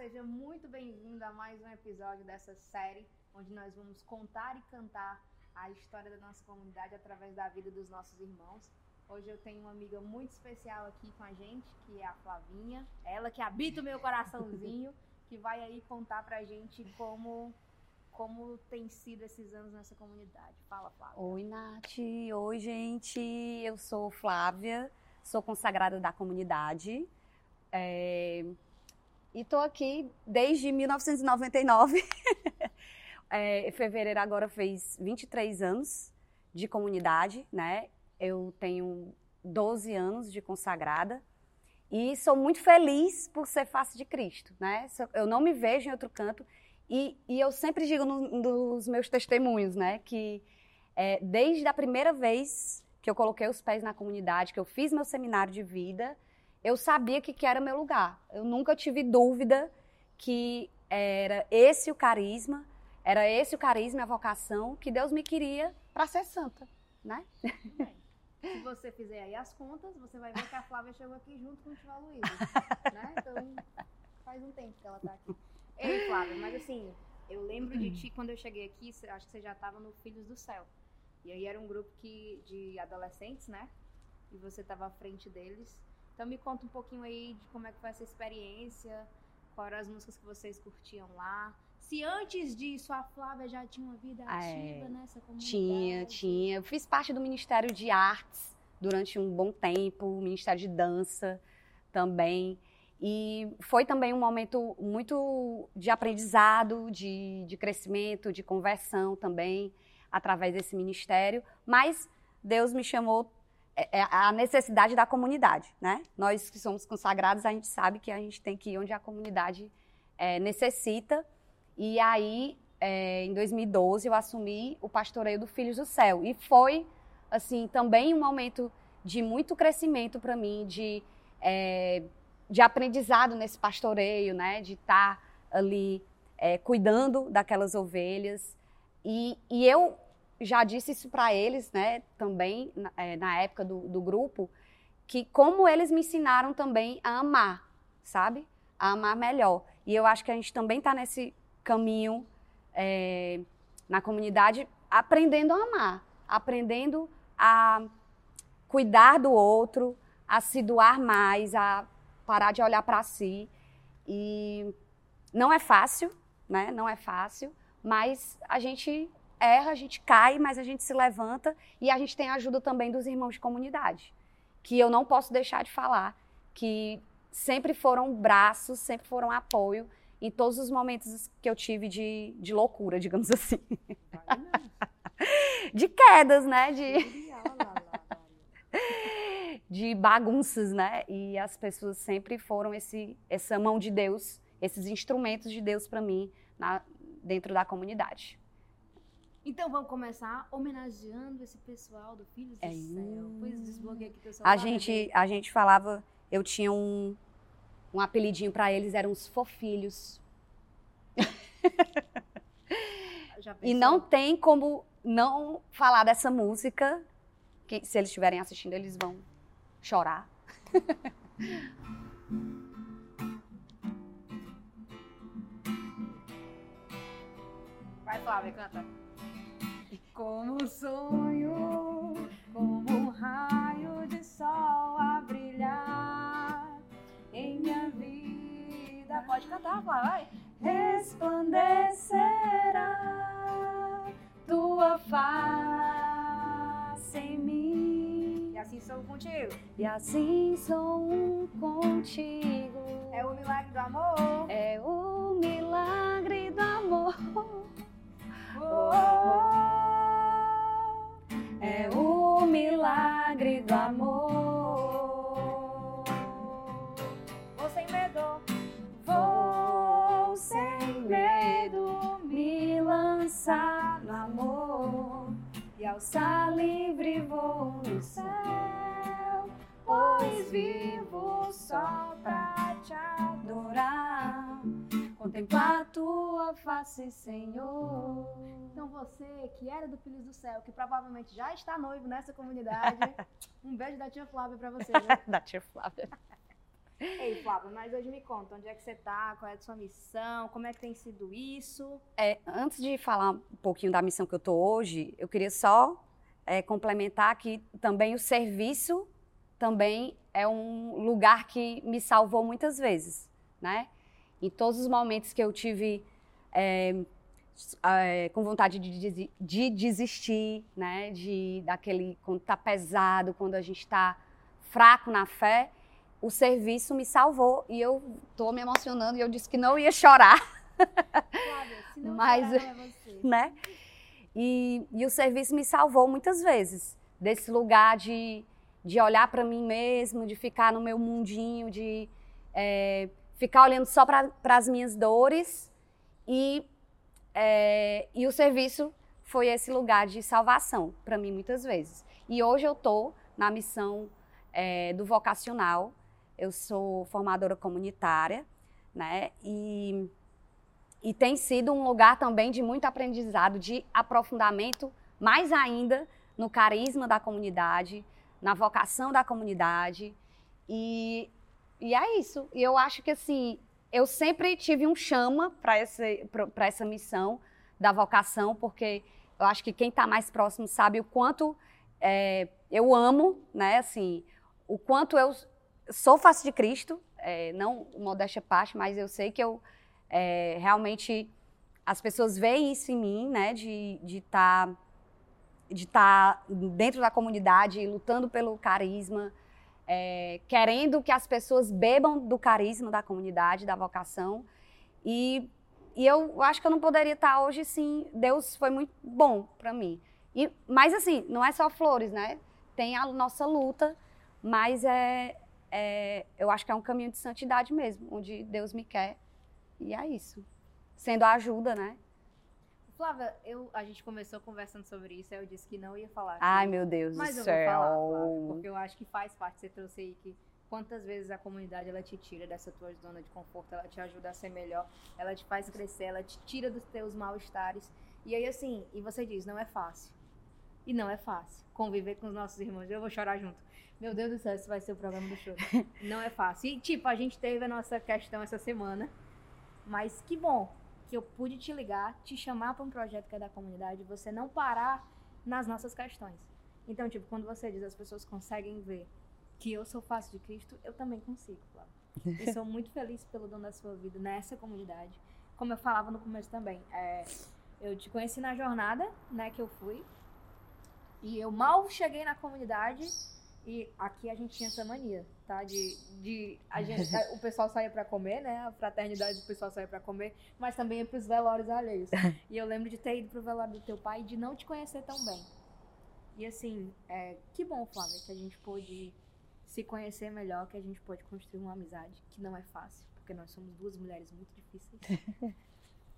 seja muito bem-vindo a mais um episódio dessa série, onde nós vamos contar e cantar a história da nossa comunidade através da vida dos nossos irmãos. Hoje eu tenho uma amiga muito especial aqui com a gente, que é a Flavinha, ela que habita o meu coraçãozinho, que vai aí contar pra gente como como tem sido esses anos nessa comunidade. Fala, Flávia. Oi, Nath. Oi, gente. Eu sou Flávia, sou consagrada da comunidade. É... E estou aqui desde 1999. é, fevereiro agora fez 23 anos de comunidade, né? Eu tenho 12 anos de consagrada e sou muito feliz por ser face de Cristo, né? Eu não me vejo em outro canto e, e eu sempre digo no, nos meus testemunhos, né, que é, desde a primeira vez que eu coloquei os pés na comunidade, que eu fiz meu seminário de vida, eu sabia que, que era meu lugar. Eu nunca tive dúvida que era esse o carisma, era esse o carisma a vocação que Deus me queria para ser santa, né? Se você fizer aí as contas, você vai ver que a Flávia chegou aqui junto com o tio Aloysio, né? Então, faz um tempo que ela está aqui. Ei, Flávia, mas assim, eu lembro de ti quando eu cheguei aqui, acho que você já estava no Filhos do Céu. E aí era um grupo que, de adolescentes, né? E você estava à frente deles. Então me conta um pouquinho aí de como é que foi essa experiência, quais eram as músicas que vocês curtiam lá. Se antes disso a Flávia já tinha uma vida ah, ativa é, nessa comunidade. Tinha, tinha. Eu fiz parte do Ministério de Artes durante um bom tempo, Ministério de Dança também. E foi também um momento muito de aprendizado, de, de crescimento, de conversão também, através desse ministério. Mas Deus me chamou é, é a necessidade da comunidade, né? Nós que somos consagrados, a gente sabe que a gente tem que ir onde a comunidade é, necessita. E aí, é, em 2012, eu assumi o pastoreio do Filhos do Céu. E foi, assim, também um momento de muito crescimento para mim, de, é, de aprendizado nesse pastoreio, né? De estar tá ali é, cuidando daquelas ovelhas. E, e eu já disse isso para eles, né, também, é, na época do, do grupo, que como eles me ensinaram também a amar, sabe? A amar melhor. E eu acho que a gente também está nesse caminho é, na comunidade, aprendendo a amar, aprendendo a cuidar do outro, a se doar mais, a parar de olhar para si. E não é fácil, né? Não é fácil, mas a gente erra, a gente cai, mas a gente se levanta e a gente tem a ajuda também dos irmãos de comunidade, que eu não posso deixar de falar, que sempre foram braços, sempre foram apoio em todos os momentos que eu tive de, de loucura, digamos assim. de quedas, né? De... de bagunças, né? E as pessoas sempre foram esse, essa mão de Deus, esses instrumentos de Deus para mim na, dentro da comunidade. Então vamos começar homenageando esse pessoal do Filhos do é. Céu. Pois desbloqueei aqui pessoal. A gente, a gente falava, eu tinha um, um apelidinho para eles, eram os fofilhos. e não tem como não falar dessa música, que se eles estiverem assistindo, eles vão chorar. Vai, Flávia, canta. Como um sonho, como um raio de sol a brilhar em minha vida. Pode cantar, vai. Resplandecerá tua face em mim. E assim sou contigo. E assim sou um contigo. É o milagre do amor. É o só pra te adorar contemplar a tua face, Senhor. Então você que era do Filhos do Céu, que provavelmente já está noivo nessa comunidade, um beijo da tia Flávia para você. Né? da tia Flávia. Ei, Flávia, mas hoje me conta, onde é que você tá, qual é a sua missão, como é que tem sido isso? É, antes de falar um pouquinho da missão que eu tô hoje, eu queria só é, complementar que também o serviço também é um lugar que me salvou muitas vezes, né? Em todos os momentos que eu tive é, é, com vontade de, de, desistir, né? De daquele quando tá pesado, quando a gente está fraco na fé, o serviço me salvou e eu tô me emocionando e eu disse que não ia chorar. Se não Mas, chorar, é você. né? E, e o serviço me salvou muitas vezes desse lugar de, de olhar para mim mesmo, de ficar no meu mundinho, de é, ficar olhando só para as minhas dores e é, e o serviço foi esse lugar de salvação para mim muitas vezes. E hoje eu estou na missão é, do vocacional. Eu sou formadora comunitária, né? E, e tem sido um lugar também de muito aprendizado, de aprofundamento, mais ainda no carisma da comunidade, na vocação da comunidade. E, e é isso. E eu acho que assim, eu sempre tive um chama para essa, missão da vocação, porque eu acho que quem está mais próximo sabe o quanto é, eu amo, né? Assim, o quanto eu sou face de Cristo, é, não modéstia parte, mas eu sei que eu é, realmente as pessoas veem isso em mim, né? De estar de tá, de tá dentro da comunidade, lutando pelo carisma, é, querendo que as pessoas bebam do carisma da comunidade, da vocação. E, e eu acho que eu não poderia estar hoje sim. Deus foi muito bom para mim. E, mas assim, não é só flores, né? Tem a nossa luta, mas é, é, eu acho que é um caminho de santidade mesmo, onde Deus me quer. E é isso. Sendo a ajuda, né? Flávia, eu, a gente começou conversando sobre isso, aí eu disse que não ia falar. Aqui, Ai, meu Deus mas do eu céu. Vou falar, Flávia, porque eu acho que faz parte, você trouxe aí que quantas vezes a comunidade ela te tira dessa tua zona de conforto, ela te ajuda a ser melhor, ela te faz crescer, ela te tira dos teus mal-estares. E aí assim, e você diz, não é fácil. E não é fácil conviver com os nossos irmãos. Eu vou chorar junto. Meu Deus do céu, esse vai ser o programa do show. não é fácil. E tipo, a gente teve a nossa questão essa semana, mas que bom que eu pude te ligar, te chamar para um projeto que é da comunidade, você não parar nas nossas questões. Então, tipo, quando você diz as pessoas conseguem ver que eu sou face de Cristo, eu também consigo, Flávio. E sou muito feliz pelo dom da sua vida nessa comunidade. Como eu falava no começo também, é, eu te conheci na jornada, né, que eu fui. E eu mal cheguei na comunidade e aqui a gente tinha essa mania, tá? De, de a gente, o pessoal saía para comer, né? A fraternidade do pessoal saía para comer, mas também ia pros velórios alheios. E eu lembro de ter ido pro velório do teu pai e de não te conhecer tão bem. E assim, é, que bom, Flávia, que a gente pôde se conhecer melhor, que a gente pôde construir uma amizade, que não é fácil, porque nós somos duas mulheres muito difíceis.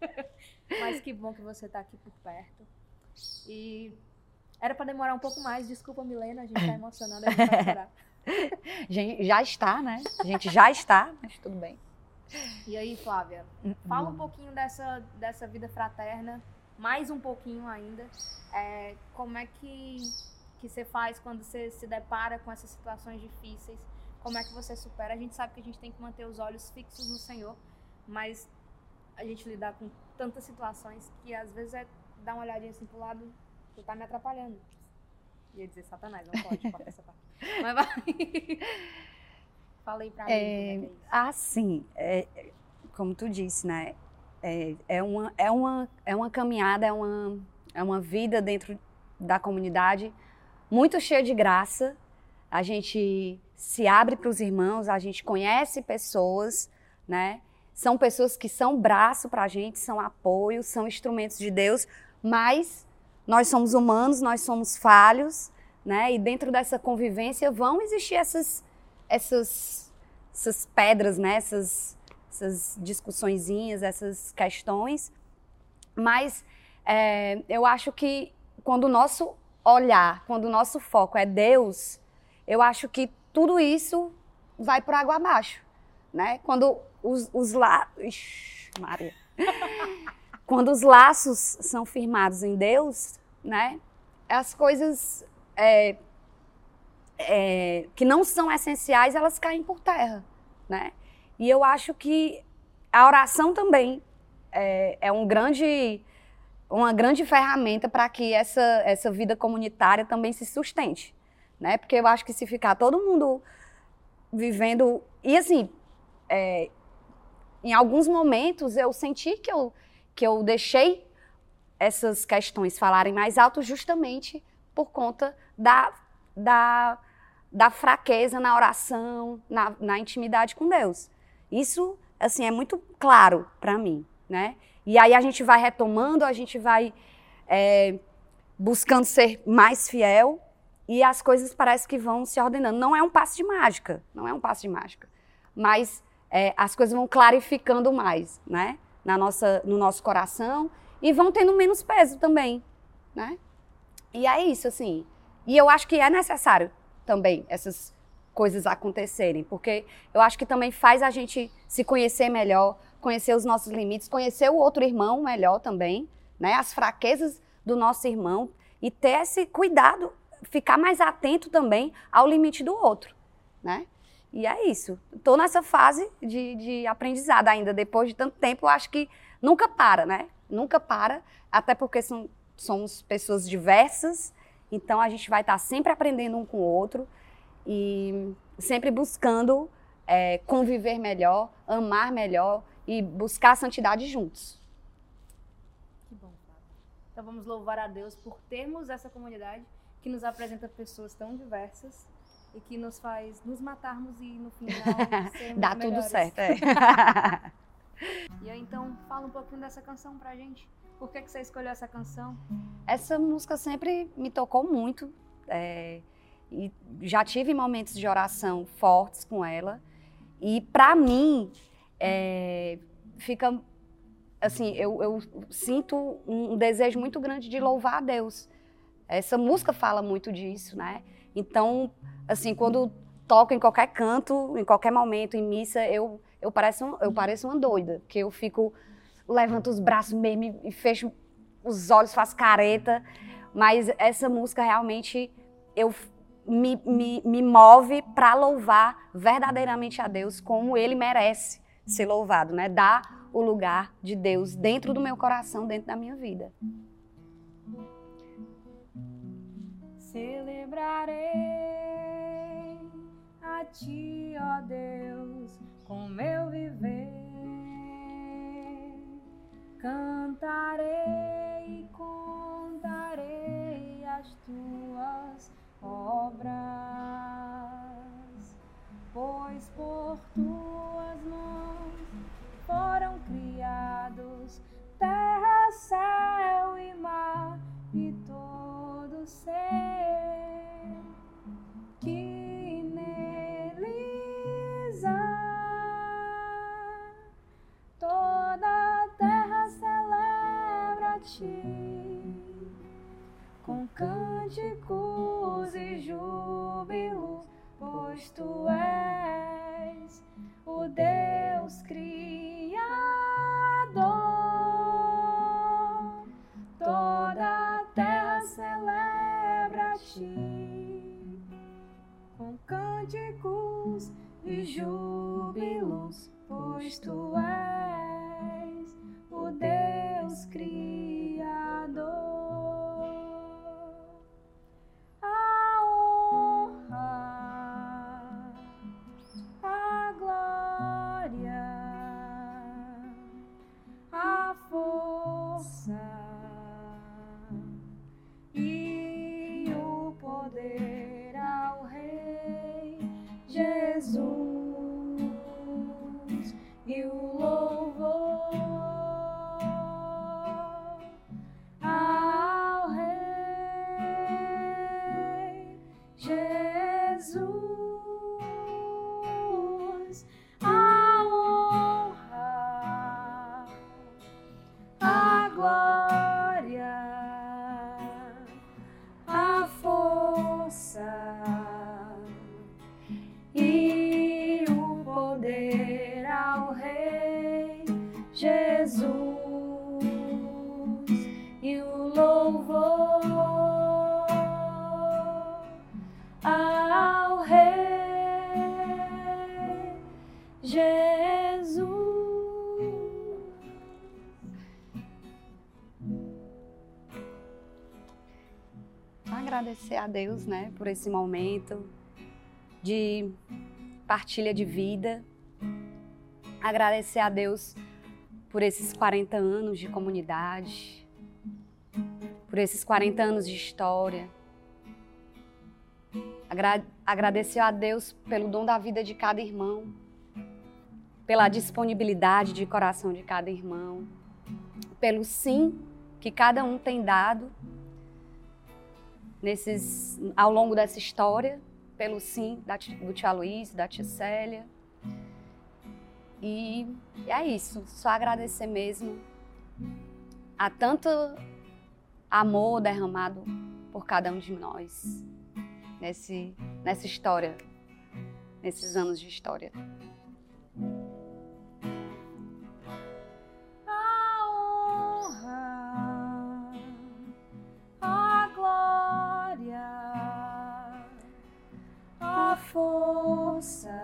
mas que bom que você tá aqui por perto. E era para demorar um pouco mais, desculpa, Milena, a gente tá emocionada, a gente vai chorar. já está, né? A gente já está, mas tudo bem. E aí, Flávia, hum, fala um pouquinho dessa, dessa vida fraterna, mais um pouquinho ainda. É, como é que, que você faz quando você se depara com essas situações difíceis? Como é que você supera? A gente sabe que a gente tem que manter os olhos fixos no Senhor, mas a gente lidar com tantas situações que às vezes é dar uma olhadinha assim pro lado, tu tá me atrapalhando. Ia dizer Satanás, não pode, corta essa parte. Mas vai. Falei pra mim. É, é, é ah, sim. É, como tu disse, né? É, é, uma, é, uma, é uma caminhada, é uma, é uma vida dentro da comunidade muito cheia de graça. A gente se abre para os irmãos, a gente conhece pessoas, né? São pessoas que são braço para a gente, são apoio, são instrumentos de Deus, mas nós somos humanos, nós somos falhos, né? E dentro dessa convivência vão existir essas, essas, essas pedras, né? Essas, essas discussõezinhas, essas questões. Mas é, eu acho que quando o nosso olhar, quando o nosso foco é Deus, eu acho que tudo isso vai por água abaixo, né? Quando os, os lá... Ixi, Maria. quando os laços são firmados em Deus, né? As coisas é, é, que não são essenciais, elas caem por terra, né? E eu acho que a oração também é, é um grande, uma grande ferramenta para que essa, essa vida comunitária também se sustente, né? Porque eu acho que se ficar todo mundo vivendo e assim, é, em alguns momentos eu senti que eu que eu deixei essas questões falarem mais alto justamente por conta da, da, da fraqueza na oração, na, na intimidade com Deus. Isso, assim, é muito claro para mim, né? E aí a gente vai retomando, a gente vai é, buscando ser mais fiel e as coisas parece que vão se ordenando. Não é um passo de mágica, não é um passo de mágica, mas é, as coisas vão clarificando mais, né? Na nossa, no nosso coração e vão tendo menos peso também, né? E é isso, assim. E eu acho que é necessário também essas coisas acontecerem, porque eu acho que também faz a gente se conhecer melhor, conhecer os nossos limites, conhecer o outro irmão melhor também, né? As fraquezas do nosso irmão e ter esse cuidado, ficar mais atento também ao limite do outro, né? E é isso. Estou nessa fase de, de aprendizado ainda, depois de tanto tempo, eu acho que nunca para, né? Nunca para, até porque são, somos pessoas diversas, então a gente vai estar sempre aprendendo um com o outro e sempre buscando é, conviver melhor, amar melhor e buscar a santidade juntos. Que bom, Fábio. Então vamos louvar a Deus por termos essa comunidade que nos apresenta pessoas tão diversas e que nos faz nos matarmos e no final sermos Dá melhores. tudo certo, é. E aí, então, fala um pouquinho dessa canção pra gente. Por que, que você escolheu essa canção? Essa música sempre me tocou muito. é, e já tive momentos de oração fortes com ela. E para mim, é, fica assim, eu, eu sinto um, um desejo muito grande de louvar a Deus. Essa música fala muito disso, né? Então, assim, quando toco em qualquer canto, em qualquer momento, em missa, eu, eu, pareço, eu pareço uma doida, porque eu fico, levanto os braços mesmo e- e fecho os olhos, faço careta, mas essa música realmente eu me, me, me move para louvar verdadeiramente a Deus como Ele merece ser louvado, né? Dar o lugar de Deus dentro do meu coração, dentro da minha vida. Celebrarei a ti, ó Deus, com meu viver. Cantarei e contarei as tuas obras, pois por tuas mãos foram criados cânticos e júbilo, pois tu és o Deus Criador. Toda a terra celebra ti com cânticos e júbilos, pois tu agradecer a Deus, né, por esse momento de partilha de vida. Agradecer a Deus por esses 40 anos de comunidade, por esses 40 anos de história. Agra agradecer a Deus pelo dom da vida de cada irmão, pela disponibilidade de coração de cada irmão, pelo sim que cada um tem dado nesses, ao longo dessa história, pelo sim da, do tia Luiz, da tia Célia. E é isso, só agradecer mesmo a tanto amor derramado por cada um de nós nesse, nessa história, nesses anos de história. Força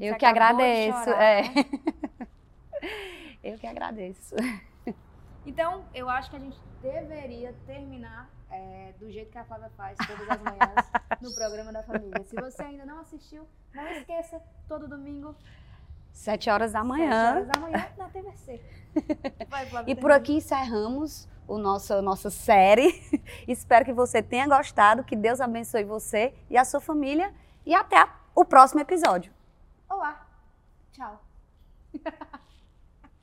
Eu que agradeço. Chorar, é. né? Eu que agradeço. Então, eu acho que a gente deveria terminar é, do jeito que a Flávia faz todas as manhãs no programa da família. Se você ainda não assistiu, não esqueça, todo domingo. Sete horas da manhã. Sete horas da manhã na TVC. Vai, Flávia, e por aqui encerramos o nosso, a nossa série. Espero que você tenha gostado, que Deus abençoe você e a sua família. E até o próximo episódio. Olá. Tchau.